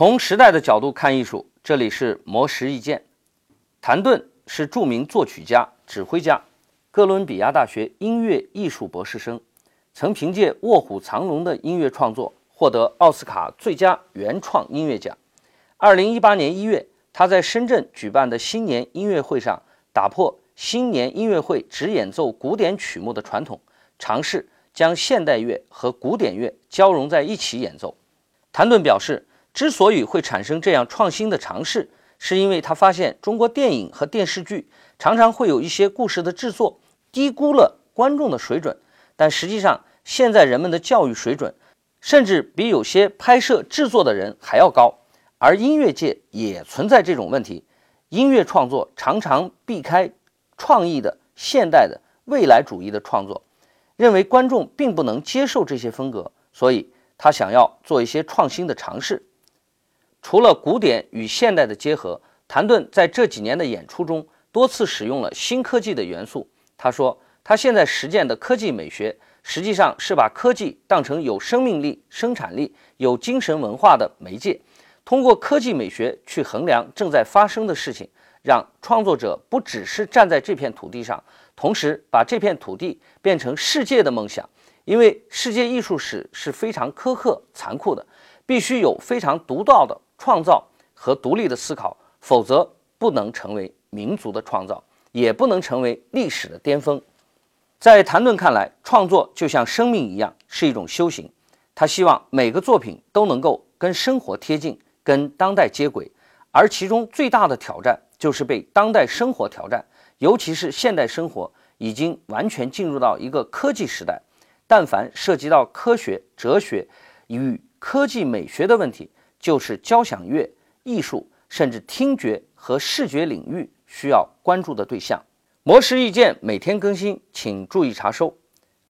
从时代的角度看艺术，这里是魔石意见。谭盾是著名作曲家、指挥家，哥伦比亚大学音乐艺术博士生，曾凭借《卧虎藏龙》的音乐创作获得奥斯卡最佳原创音乐奖。二零一八年一月，他在深圳举办的新年音乐会上，打破新年音乐会只演奏古典曲目的传统，尝试将现代乐和古典乐交融在一起演奏。谭盾表示。之所以会产生这样创新的尝试，是因为他发现中国电影和电视剧常常会有一些故事的制作低估了观众的水准，但实际上现在人们的教育水准甚至比有些拍摄制作的人还要高，而音乐界也存在这种问题，音乐创作常常避开创意的现代的未来主义的创作，认为观众并不能接受这些风格，所以他想要做一些创新的尝试。除了古典与现代的结合，谭盾在这几年的演出中多次使用了新科技的元素。他说，他现在实践的科技美学，实际上是把科技当成有生命力、生产力、有精神文化的媒介，通过科技美学去衡量正在发生的事情，让创作者不只是站在这片土地上，同时把这片土地变成世界的梦想。因为世界艺术史是非常苛刻、残酷的，必须有非常独到的。创造和独立的思考，否则不能成为民族的创造，也不能成为历史的巅峰。在谭盾看来，创作就像生命一样，是一种修行。他希望每个作品都能够跟生活贴近，跟当代接轨。而其中最大的挑战就是被当代生活挑战，尤其是现代生活已经完全进入到一个科技时代。但凡涉及到科学、哲学与科技美学的问题，就是交响乐艺术，甚至听觉和视觉领域需要关注的对象。模式意见每天更新，请注意查收。